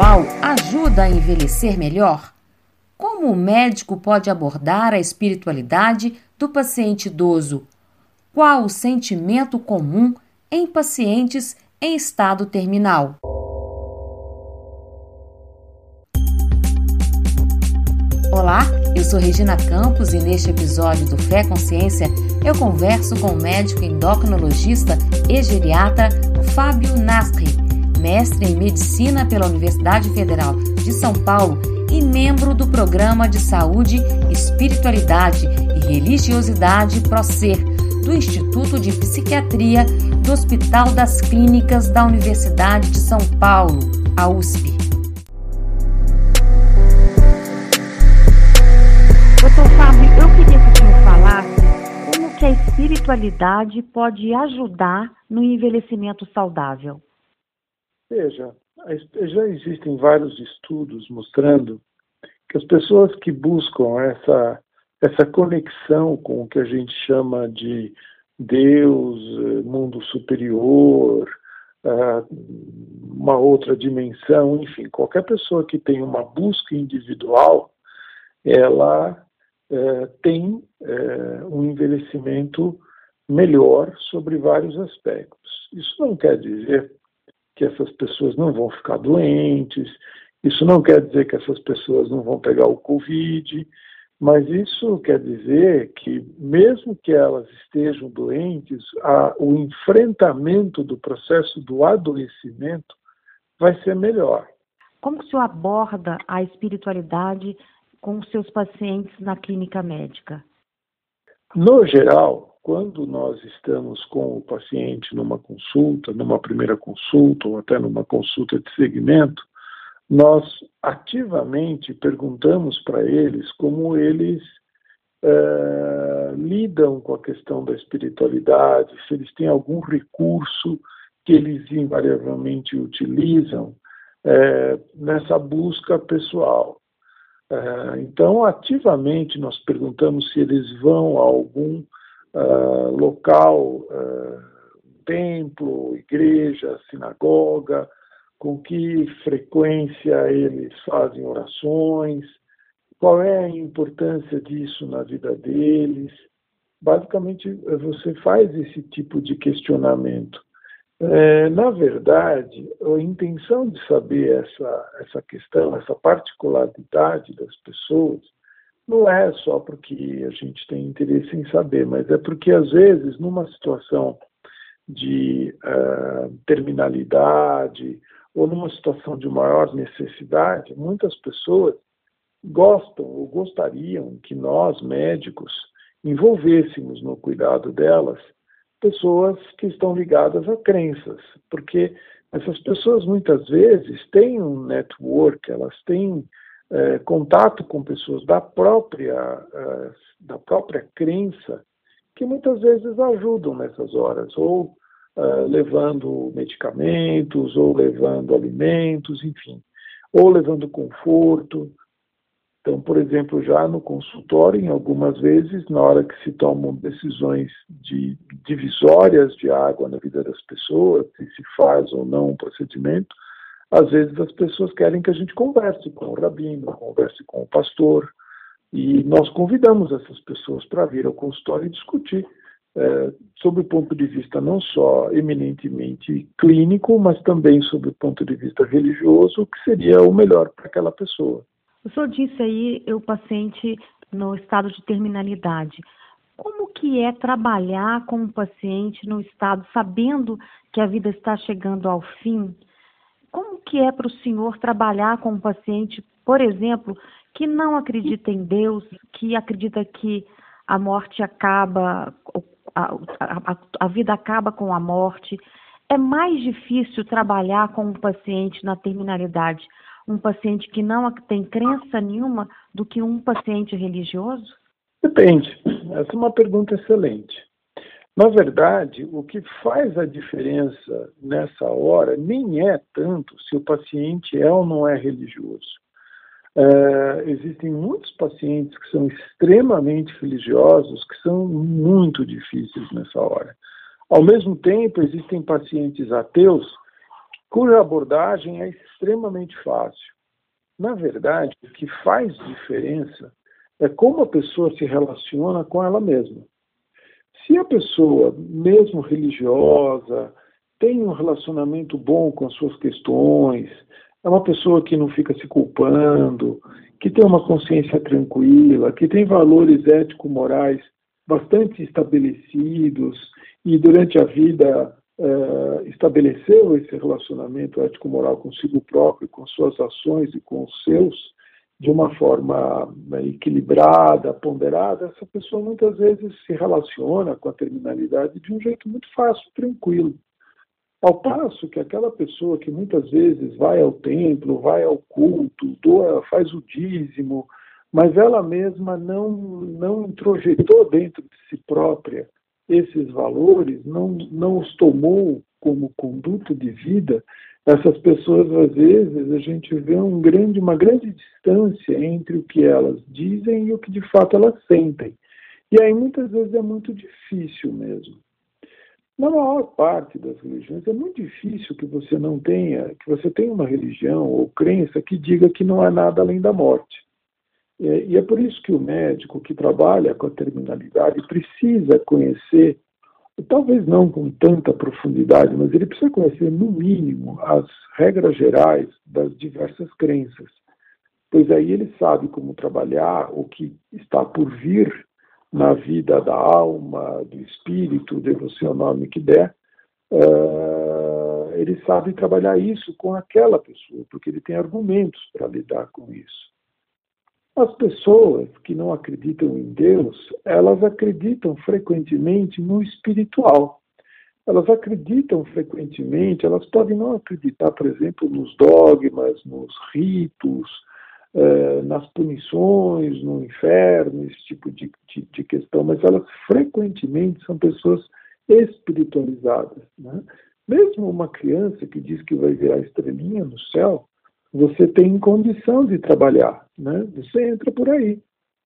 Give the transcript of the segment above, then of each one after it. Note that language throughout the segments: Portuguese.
espiritual ajuda a envelhecer melhor? Como o médico pode abordar a espiritualidade do paciente idoso? Qual o sentimento comum em pacientes em estado terminal? Olá, eu sou Regina Campos e neste episódio do Fé Consciência eu converso com o médico endocrinologista e geriatra Fábio Nasri, mestre em medicina pela Universidade Federal de São Paulo e membro do programa de saúde, espiritualidade e religiosidade ProSer do Instituto de Psiquiatria do Hospital das Clínicas da Universidade de São Paulo, a USP. Doutor Fábio, eu queria que o senhor falasse como que a espiritualidade pode ajudar no envelhecimento saudável. Veja, já existem vários estudos mostrando que as pessoas que buscam essa, essa conexão com o que a gente chama de Deus, mundo superior, uma outra dimensão, enfim, qualquer pessoa que tem uma busca individual, ela é, tem é, um envelhecimento melhor sobre vários aspectos. Isso não quer dizer que essas pessoas não vão ficar doentes, isso não quer dizer que essas pessoas não vão pegar o Covid, mas isso quer dizer que, mesmo que elas estejam doentes, a, o enfrentamento do processo do adoecimento vai ser melhor. Como o senhor aborda a espiritualidade com os seus pacientes na clínica médica? No geral, quando nós estamos com o paciente numa consulta, numa primeira consulta ou até numa consulta de segmento, nós ativamente perguntamos para eles como eles é, lidam com a questão da espiritualidade, se eles têm algum recurso que eles invariavelmente utilizam é, nessa busca pessoal. É, então, ativamente nós perguntamos se eles vão a algum uh, local, uh, templo, igreja, sinagoga, com que frequência eles fazem orações, qual é a importância disso na vida deles. Basicamente, você faz esse tipo de questionamento. É, na verdade, a intenção de saber essa, essa questão, essa particularidade das pessoas, não é só porque a gente tem interesse em saber, mas é porque, às vezes, numa situação de uh, terminalidade ou numa situação de maior necessidade, muitas pessoas gostam ou gostariam que nós, médicos, envolvêssemos no cuidado delas pessoas que estão ligadas a crenças, porque essas pessoas muitas vezes têm um network, elas têm é, contato com pessoas da própria, é, da própria crença, que muitas vezes ajudam nessas horas, ou é, levando medicamentos, ou levando alimentos, enfim, ou levando conforto. Então, por exemplo, já no consultório, em algumas vezes, na hora que se tomam decisões de divisórias de água na vida das pessoas, se se faz ou não um procedimento, às vezes as pessoas querem que a gente converse com o rabino, converse com o pastor, e nós convidamos essas pessoas para vir ao consultório e discutir é, sob o ponto de vista não só eminentemente clínico, mas também sob o ponto de vista religioso, o que seria o melhor para aquela pessoa. O senhor disse aí o paciente no estado de terminalidade. Como que é trabalhar com o paciente no estado sabendo que a vida está chegando ao fim? Como que é para o senhor trabalhar com um paciente, por exemplo, que não acredita em Deus, que acredita que a morte acaba, a, a, a vida acaba com a morte? É mais difícil trabalhar com um paciente na terminalidade, um paciente que não tem crença nenhuma, do que um paciente religioso? Depende. Essa é uma pergunta excelente. Na verdade, o que faz a diferença nessa hora nem é tanto se o paciente é ou não é religioso. É, existem muitos pacientes que são extremamente religiosos que são muito difíceis nessa hora. Ao mesmo tempo, existem pacientes ateus cuja abordagem é extremamente fácil. Na verdade, o que faz diferença é como a pessoa se relaciona com ela mesma. Se a pessoa, mesmo religiosa, tem um relacionamento bom com as suas questões, é uma pessoa que não fica se culpando, que tem uma consciência tranquila, que tem valores ético-morais bastante estabelecidos e durante a vida uh, estabeleceu esse relacionamento ético-moral consigo próprio, com suas ações e com os seus, de uma forma né, equilibrada, ponderada, essa pessoa muitas vezes se relaciona com a terminalidade de um jeito muito fácil, tranquilo. Ao passo que aquela pessoa que muitas vezes vai ao templo, vai ao culto, doa, faz o dízimo, mas ela mesma não, não introjetou dentro de si própria esses valores, não, não os tomou como conduta de vida, essas pessoas, às vezes, a gente vê um grande, uma grande distância entre o que elas dizem e o que de fato elas sentem. E aí, muitas vezes, é muito difícil mesmo. Na maior parte das religiões, é muito difícil que você não tenha, que você tenha uma religião ou crença que diga que não há nada além da morte. E é por isso que o médico que trabalha com a terminalidade precisa conhecer, talvez não com tanta profundidade, mas ele precisa conhecer, no mínimo, as regras gerais das diversas crenças. Pois aí ele sabe como trabalhar o que está por vir na vida da alma, do espírito, dê você o nome que der. Uh, ele sabe trabalhar isso com aquela pessoa, porque ele tem argumentos para lidar com isso. As pessoas que não acreditam em Deus, elas acreditam frequentemente no espiritual. Elas acreditam frequentemente, elas podem não acreditar, por exemplo, nos dogmas, nos ritos, eh, nas punições, no inferno, esse tipo de, de, de, questão, mas elas frequentemente são pessoas espiritualizadas. Né? Mesmo uma criança que diz que vai virar estrelinha no céu, você tem condição de trabalhar, né? Você entra por aí.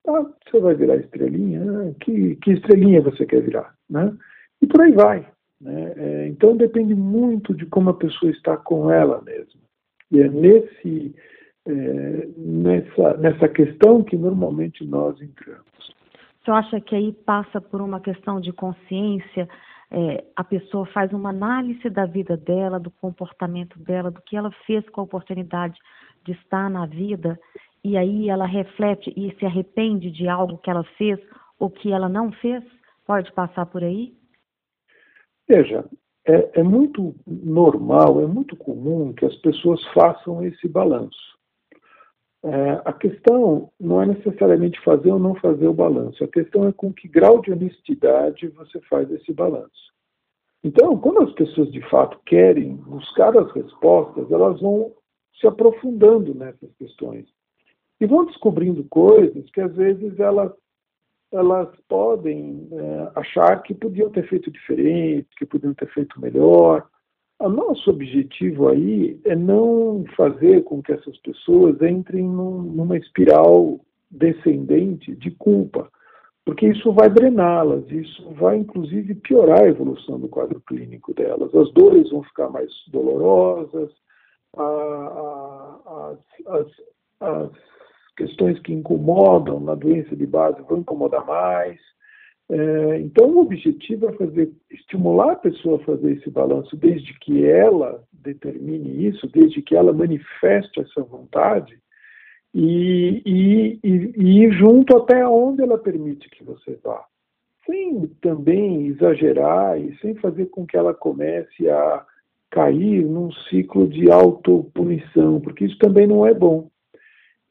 Ah, você vai virar estrelinha? Que, que estrelinha você quer virar? Né? E por aí vai. Né? É, então depende muito de como a pessoa está com ela mesma. E é nesse, é, nessa, nessa questão que normalmente nós entramos. Você acha que aí passa por uma questão de consciência? É, a pessoa faz uma análise da vida dela, do comportamento dela, do que ela fez com a oportunidade de estar na vida, e aí ela reflete e se arrepende de algo que ela fez ou que ela não fez? Pode passar por aí? Veja, é, é muito normal, é muito comum que as pessoas façam esse balanço. É, a questão não é necessariamente fazer ou não fazer o balanço, a questão é com que grau de honestidade você faz esse balanço. Então, quando as pessoas de fato querem buscar as respostas, elas vão se aprofundando nessas questões. E vão descobrindo coisas que às vezes elas, elas podem é, achar que podiam ter feito diferente, que podiam ter feito melhor, o nosso objetivo aí é não fazer com que essas pessoas entrem num, numa espiral descendente de culpa, porque isso vai drená-las, isso vai inclusive piorar a evolução do quadro clínico delas. As dores vão ficar mais dolorosas, a, a, as, as questões que incomodam na doença de base vão incomodar mais. É, então, o objetivo é fazer, estimular a pessoa a fazer esse balanço desde que ela determine isso, desde que ela manifeste essa vontade e, e, e, e ir junto até onde ela permite que você vá, sem também exagerar e sem fazer com que ela comece a cair num ciclo de autopunição, porque isso também não é bom.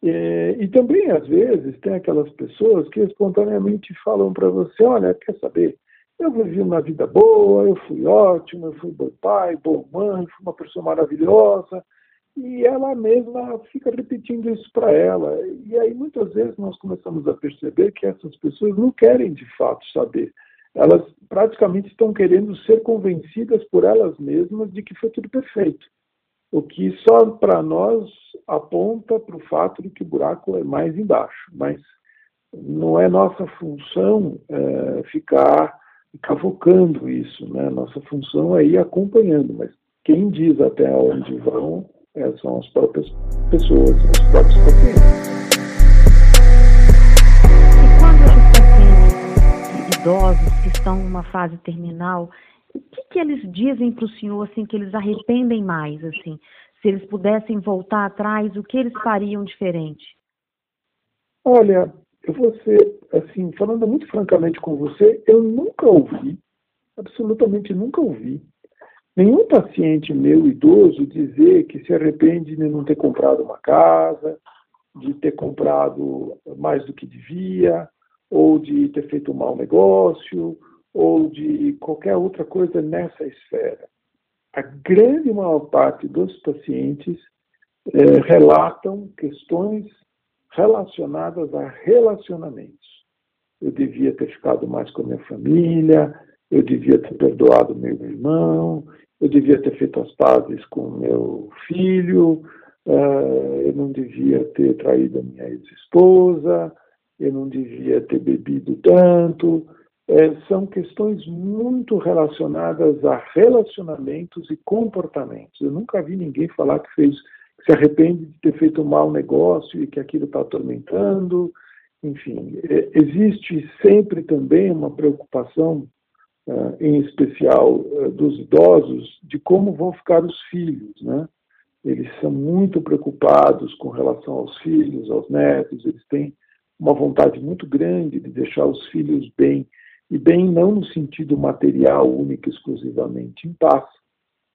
É, e também, às vezes, tem aquelas pessoas que espontaneamente falam para você: olha, quer saber? Eu vivi uma vida boa, eu fui ótimo, eu fui bom pai, boa mãe, fui uma pessoa maravilhosa. E ela mesma fica repetindo isso para ela. E aí, muitas vezes, nós começamos a perceber que essas pessoas não querem de fato saber. Elas praticamente estão querendo ser convencidas por elas mesmas de que foi tudo perfeito o que só para nós aponta para o fato de que o buraco é mais embaixo, mas não é nossa função é, ficar cavocando isso, né? Nossa função é ir acompanhando, mas quem diz até onde vão é, são as próprias pessoas, os próprios pacientes. E quando pacientes idosos que estão numa fase terminal, o que, que eles dizem para o senhor assim que eles arrependem mais assim? Se eles pudessem voltar atrás, o que eles fariam diferente? Olha, eu vou ser, assim, falando muito francamente com você, eu nunca ouvi, absolutamente nunca ouvi, nenhum paciente meu idoso dizer que se arrepende de não ter comprado uma casa, de ter comprado mais do que devia, ou de ter feito um mau negócio, ou de qualquer outra coisa nessa esfera. A grande maior parte dos pacientes eh, relatam questões relacionadas a relacionamentos. Eu devia ter ficado mais com a minha família, eu devia ter perdoado meu irmão, eu devia ter feito as pazes com meu filho, uh, eu não devia ter traído a minha ex-esposa, eu não devia ter bebido tanto. É, são questões muito relacionadas a relacionamentos e comportamentos. Eu nunca vi ninguém falar que fez se arrepende de ter feito um mau negócio e que aquilo está atormentando. Enfim, é, existe sempre também uma preocupação, uh, em especial uh, dos idosos, de como vão ficar os filhos, né? Eles são muito preocupados com relação aos filhos, aos netos, eles têm uma vontade muito grande de deixar os filhos bem, e bem não no sentido material único exclusivamente, em paz,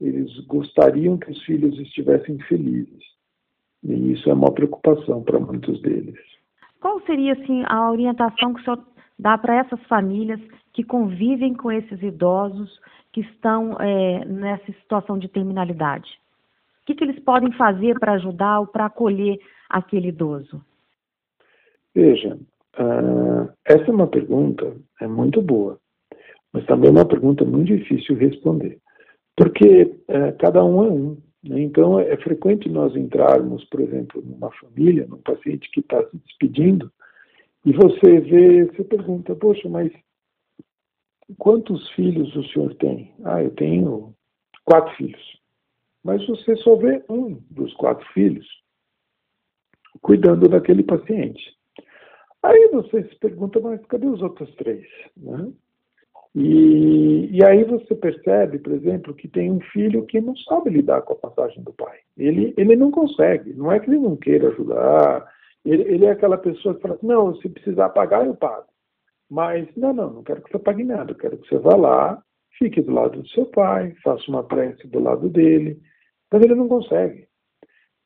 eles gostariam que os filhos estivessem felizes. E isso é uma preocupação para muitos deles. Qual seria assim a orientação que o senhor dá para essas famílias que convivem com esses idosos que estão é, nessa situação de terminalidade? O que, que eles podem fazer para ajudar ou para acolher aquele idoso? Veja, uh, essa é uma pergunta é muito boa, mas também é uma pergunta muito difícil de responder porque é, cada um é um. Né? Então, é frequente nós entrarmos, por exemplo, numa família, num paciente que está se despedindo, e você vê, você pergunta, poxa, mas quantos filhos o senhor tem? Ah, eu tenho quatro filhos. Mas você só vê um dos quatro filhos cuidando daquele paciente. Aí você se pergunta, mas cadê os outros três? Né? E, e, aí você percebe, por exemplo, que tem um filho que não sabe lidar com a passagem do pai. Ele, ele não consegue. Não é que ele não queira ajudar. Ele, ele é aquela pessoa que fala assim, não, se precisar pagar, eu pago. Mas, não, não, não quero que você pague nada. Eu quero que você vá lá, fique do lado do seu pai, faça uma prece do lado dele. Mas ele não consegue.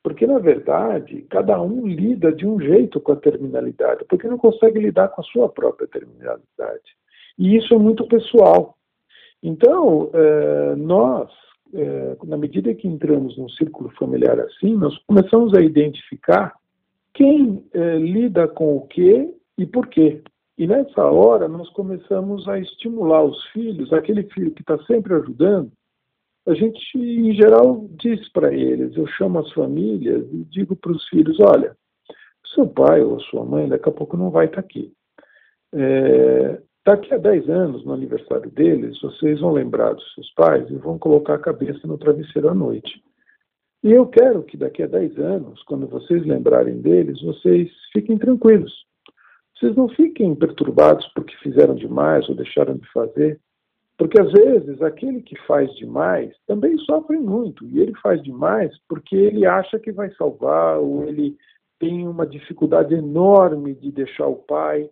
Porque, na verdade, cada um lida de um jeito com a terminalidade, porque não consegue lidar com a sua própria terminalidade. E isso é muito pessoal. Então, é, nós, é, na medida que entramos num círculo familiar assim, nós começamos a identificar quem é, lida com o que e por quê. E nessa hora nós começamos a estimular os filhos, aquele filho que está sempre ajudando, a gente, em geral, diz para eles, eu chamo as famílias e digo para os filhos, olha, seu pai ou sua mãe daqui a pouco não vai estar tá aqui. É, Daqui a 10 anos, no aniversário deles, vocês vão lembrar dos seus pais e vão colocar a cabeça no travesseiro à noite. E eu quero que daqui a 10 anos, quando vocês lembrarem deles, vocês fiquem tranquilos. Vocês não fiquem perturbados porque fizeram demais ou deixaram de fazer, porque às vezes aquele que faz demais também sofre muito, e ele faz demais porque ele acha que vai salvar, ou ele tem uma dificuldade enorme de deixar o pai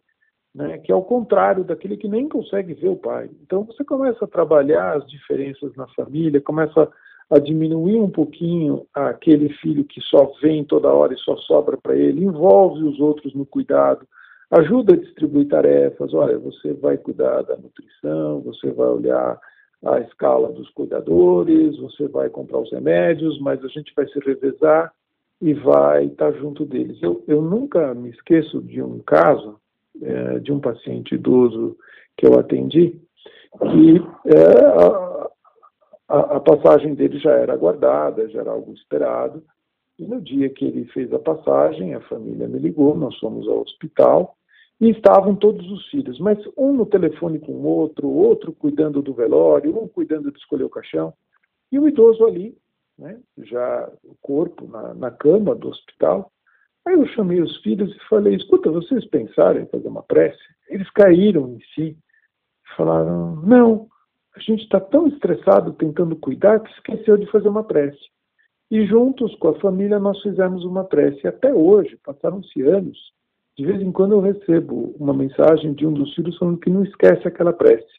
né, que é o contrário daquele que nem consegue ver o pai. Então você começa a trabalhar as diferenças na família, começa a diminuir um pouquinho aquele filho que só vem toda hora e só sobra para ele, envolve os outros no cuidado, ajuda a distribuir tarefas. Olha, você vai cuidar da nutrição, você vai olhar a escala dos cuidadores, você vai comprar os remédios, mas a gente vai se revezar e vai estar junto deles. Eu, eu nunca me esqueço de um caso é, de um paciente idoso que eu atendi, que é, a, a, a, passagem dele já era aguardada, já era algo esperado, e no dia que ele fez a passagem, a família me ligou, nós fomos ao hospital, e estavam todos os filhos, mas um no telefone com o outro, outro cuidando do velório, um cuidando de escolher o caixão. E o idoso ali, né, já o corpo na, na cama do hospital. Aí eu chamei os filhos e falei: escuta, vocês pensaram em fazer uma prece? Eles caíram em si. Falaram: não, a gente está tão estressado tentando cuidar que esqueceu de fazer uma prece. E juntos com a família nós fizemos uma prece. Até hoje, passaram-se anos, de vez em quando eu recebo uma mensagem de um dos filhos falando que não esquece aquela prece.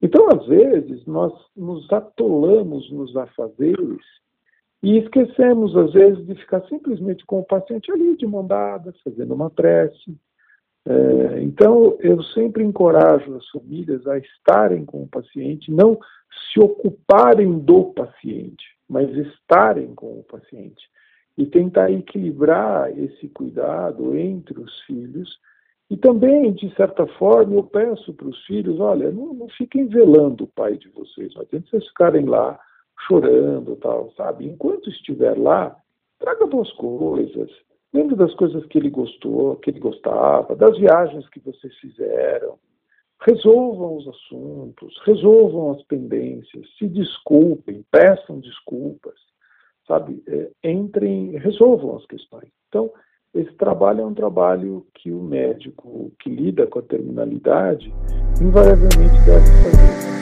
Então, às vezes, nós nos atolamos nos afazeres e esquecemos, às vezes, de ficar simplesmente com o paciente ali, de mão dada, fazendo uma prece. É, então, eu sempre encorajo as famílias a estarem com o paciente, não se ocuparem do paciente, mas estarem com o paciente e tentar equilibrar esse cuidado entre os filhos. E também, de certa forma, eu peço para os filhos: olha, não, não, fiquem velando o pai de vocês, não adianta vocês ficarem lá chorando, tal, sabe? Enquanto estiver lá, traga boas coisas, lembre das coisas que ele gostou, que ele gostava, das viagens que vocês fizeram. Resolvam os assuntos, resolvam as pendências, se desculpem, peçam desculpas sabe? É, entrem, resolvam as questões. Então, esse trabalho é um trabalho que o médico que lida com a terminalidade invariavelmente deve fazer.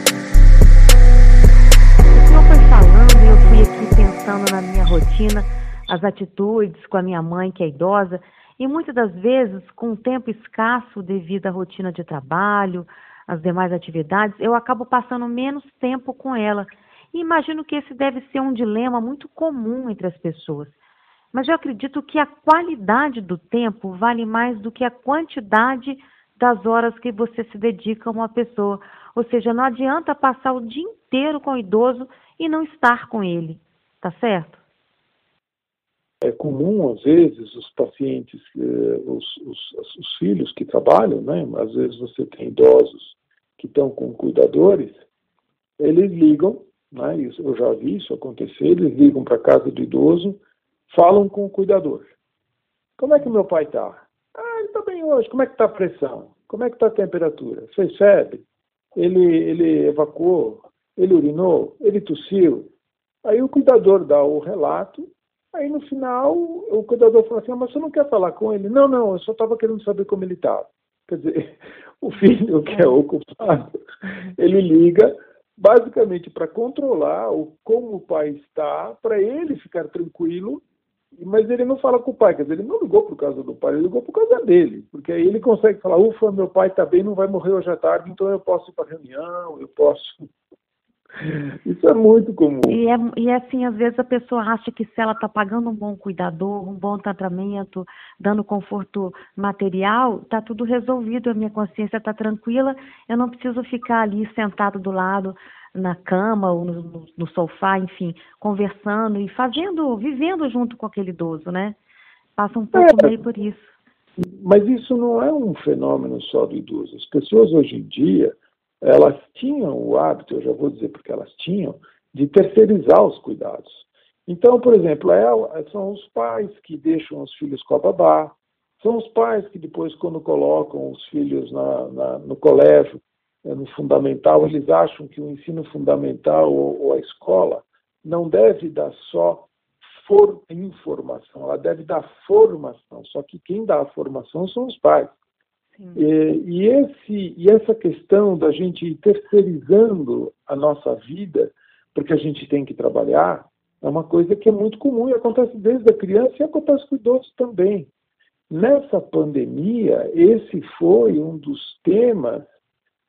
O senhor foi falando e eu fui aqui pensando na minha rotina, as atitudes com a minha mãe, que é idosa, e muitas das vezes, com tempo escasso devido à rotina de trabalho, as demais atividades, eu acabo passando menos tempo com ela. E imagino que esse deve ser um dilema muito comum entre as pessoas. Mas eu acredito que a qualidade do tempo vale mais do que a quantidade das horas que você se dedica a uma pessoa. Ou seja, não adianta passar o dia inteiro com o idoso e não estar com ele. Tá certo? É comum, às vezes, os pacientes, eh, os, os, os filhos que trabalham, né? às vezes você tem idosos que estão com cuidadores, eles ligam né? Eu já vi isso acontecer. Eles ligam para casa do idoso, falam com o cuidador. Como é que meu pai está? Ah, ele está bem hoje. Como é que está a pressão? Como é que está a temperatura? Fez febre? Ele, ele evacuou? Ele urinou? Ele tossiu? Aí o cuidador dá o relato. Aí no final o cuidador fala assim: ah, mas você não quer falar com ele? Não, não, eu só estava querendo saber como ele estava. Quer dizer, o filho que é ocupado, ele liga basicamente para controlar o, como o pai está, para ele ficar tranquilo, mas ele não fala com o pai, quer dizer, ele não ligou por causa do pai, ele ligou por causa dele, porque aí ele consegue falar, ufa, meu pai está bem, não vai morrer hoje à tarde, então eu posso ir para reunião, eu posso isso é muito comum. E, é, e é assim, às vezes a pessoa acha que se ela está pagando um bom cuidador, um bom tratamento, dando conforto material, está tudo resolvido, a minha consciência está tranquila, eu não preciso ficar ali sentado do lado na cama ou no, no, no sofá, enfim, conversando e fazendo, vivendo junto com aquele idoso, né? Passa um pouco é, meio por isso. Mas isso não é um fenômeno só do idoso. As pessoas hoje em dia, elas tinham o hábito, eu já vou dizer porque elas tinham, de terceirizar os cuidados. Então, por exemplo, são os pais que deixam os filhos com a babá, são os pais que depois, quando colocam os filhos na, na, no colégio, é, no fundamental, eles acham que o ensino fundamental ou, ou a escola não deve dar só for, informação, ela deve dar formação. Só que quem dá a formação são os pais. E, esse, e essa questão da gente ir terceirizando a nossa vida, porque a gente tem que trabalhar, é uma coisa que é muito comum e acontece desde a criança e acontece com idosos também. Nessa pandemia, esse foi um dos temas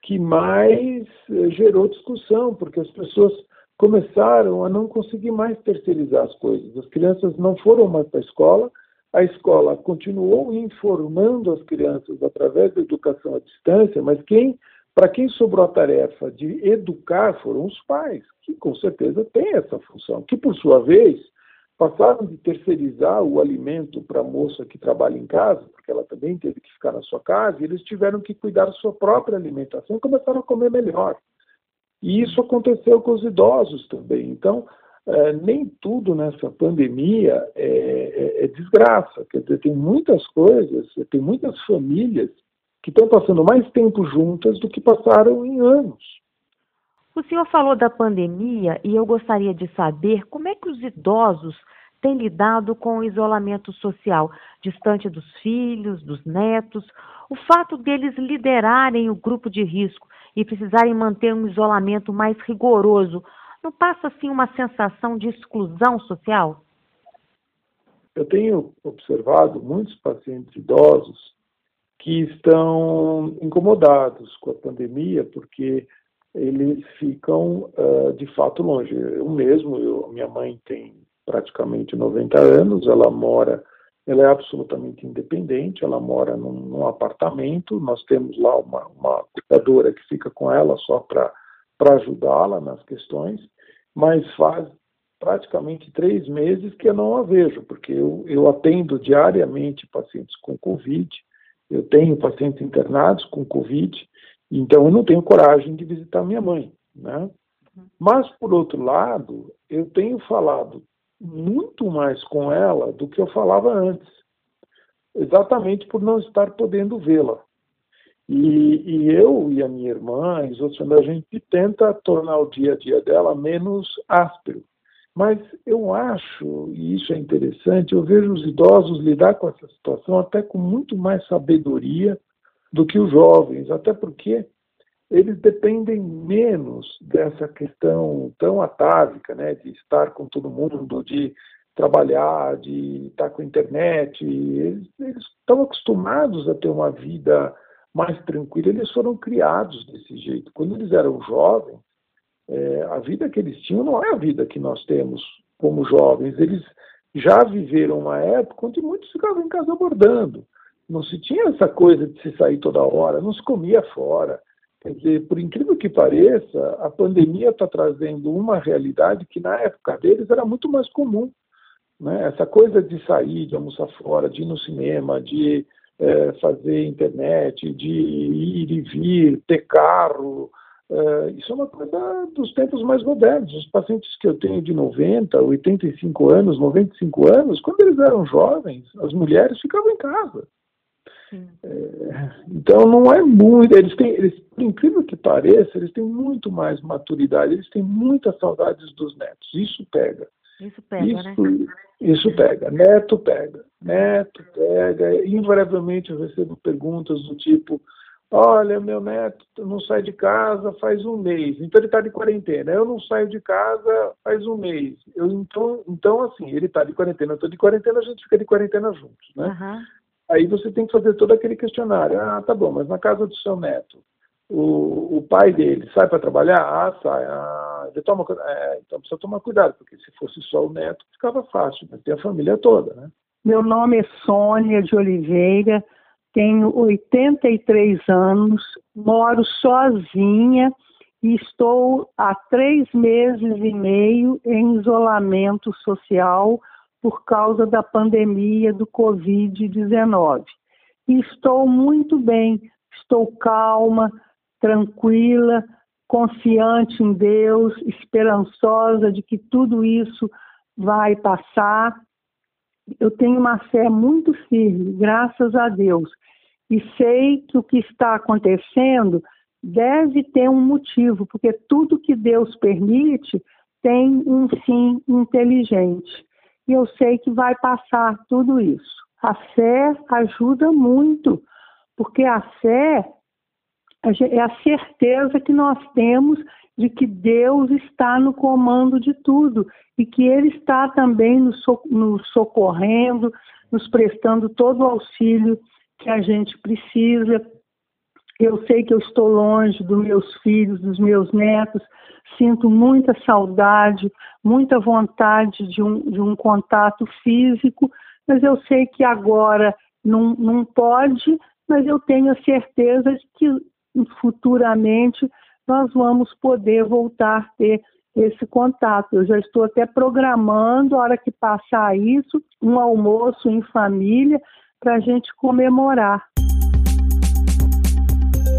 que mais eh, gerou discussão, porque as pessoas começaram a não conseguir mais terceirizar as coisas. As crianças não foram mais para a escola, a escola continuou informando as crianças através da educação à distância, mas quem, para quem sobrou a tarefa de educar foram os pais, que com certeza têm essa função, que por sua vez passaram de terceirizar o alimento para a moça que trabalha em casa, porque ela também teve que ficar na sua casa, e eles tiveram que cuidar da sua própria alimentação e começaram a comer melhor. E isso aconteceu com os idosos também. Então, é, nem tudo nessa pandemia é, é, é, desgraça. Quer dizer, tem muitas coisas, tem muitas famílias que estão passando mais tempo juntas do que passaram em anos. O senhor falou da pandemia e eu gostaria de saber como é que os idosos têm lidado com o isolamento social, distante dos filhos, dos netos. O fato deles liderarem o grupo de risco e precisarem manter um isolamento mais rigoroso, não passa assim uma sensação de exclusão social? Eu tenho observado muitos pacientes idosos que estão incomodados com a pandemia porque eles ficam uh, de fato longe. Eu mesmo, eu, minha mãe tem praticamente 90 anos, ela mora, ela é absolutamente independente, ela mora num, num apartamento, nós temos lá uma, uma cuidadora que fica com ela só para ajudá-la nas questões, mas faz praticamente três meses que eu não a vejo, porque eu, eu atendo diariamente pacientes com Covid, eu tenho pacientes internados com Covid, então eu não tenho coragem de visitar minha mãe, né? Mas, por outro lado, eu tenho falado muito mais com ela do que eu falava antes, exatamente por não estar podendo vê-la. E, e, eu e a minha irmã, e os outros, a gente tenta tornar o dia a dia dela menos áspero. Mas eu acho, e isso é interessante, eu vejo os idosos lidar com essa situação até com muito mais sabedoria do que os jovens, até porque eles dependem menos dessa questão tão atávica, né, de estar com todo mundo, de trabalhar, de estar com a internet. Eles, eles estão acostumados a ter uma vida mais tranquila, eles foram criados desse jeito. Quando eles eram jovens, é, a vida que eles tinham não é a vida que nós temos como jovens. Eles já viveram uma época onde muitos ficavam em casa bordando. Não se tinha essa coisa de se sair toda hora, não se comia fora. Quer dizer, por incrível que pareça, a pandemia está trazendo uma realidade que na época deles era muito mais comum. Né? Essa coisa de sair, de almoçar fora, de ir no cinema, de é, fazer internet, de ir e vir, ter carro, é, isso é uma coisa dos tempos mais modernos. Os pacientes que eu tenho de 90, 85 anos, 95 anos, quando eles eram jovens, as mulheres ficavam em casa. É, então não é muito, eles têm, eles, por incrível que pareça, eles têm muito mais maturidade, eles têm muitas saudades dos netos. Isso pega. Isso pega, isso, né? Isso pega. Neto pega. Neto pega. Invariavelmente eu recebo perguntas do tipo: Olha, meu neto não sai de casa faz um mês, então ele está de quarentena. Eu não saio de casa faz um mês. Eu, então, então, assim, ele está de quarentena, eu estou de quarentena, a gente fica de quarentena juntos, né? Uhum. Aí você tem que fazer todo aquele questionário. Ah, tá bom, mas na casa do seu neto, o, o pai dele sai para trabalhar? Ah, sai. Ah, ele toma é, Então precisa tomar cuidado, porque se fosse só o neto, ficava fácil, mas tem a família toda, né? Meu nome é Sônia de Oliveira, tenho 83 anos, moro sozinha e estou há três meses e meio em isolamento social por causa da pandemia do Covid-19. E estou muito bem, estou calma, tranquila, confiante em Deus, esperançosa de que tudo isso vai passar eu tenho uma fé muito firme, graças a Deus, e sei que o que está acontecendo deve ter um motivo, porque tudo que Deus permite tem um fim inteligente. E eu sei que vai passar tudo isso. A fé ajuda muito, porque a fé é a certeza que nós temos de que Deus está no comando de tudo e que Ele está também nos socorrendo, nos prestando todo o auxílio que a gente precisa. Eu sei que eu estou longe dos meus filhos, dos meus netos, sinto muita saudade, muita vontade de um, de um contato físico, mas eu sei que agora não, não pode, mas eu tenho a certeza de que futuramente nós vamos poder voltar a ter esse contato. Eu já estou até programando, a hora que passar isso, um almoço em família para a gente comemorar.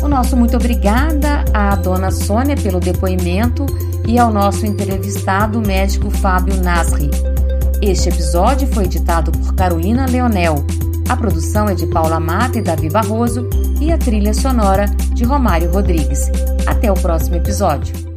O nosso muito obrigada à dona Sônia pelo depoimento e ao nosso entrevistado médico Fábio Nasri. Este episódio foi editado por Carolina Leonel. A produção é de Paula Mata e Davi Barroso e a trilha sonora de Romário Rodrigues. Até o próximo episódio.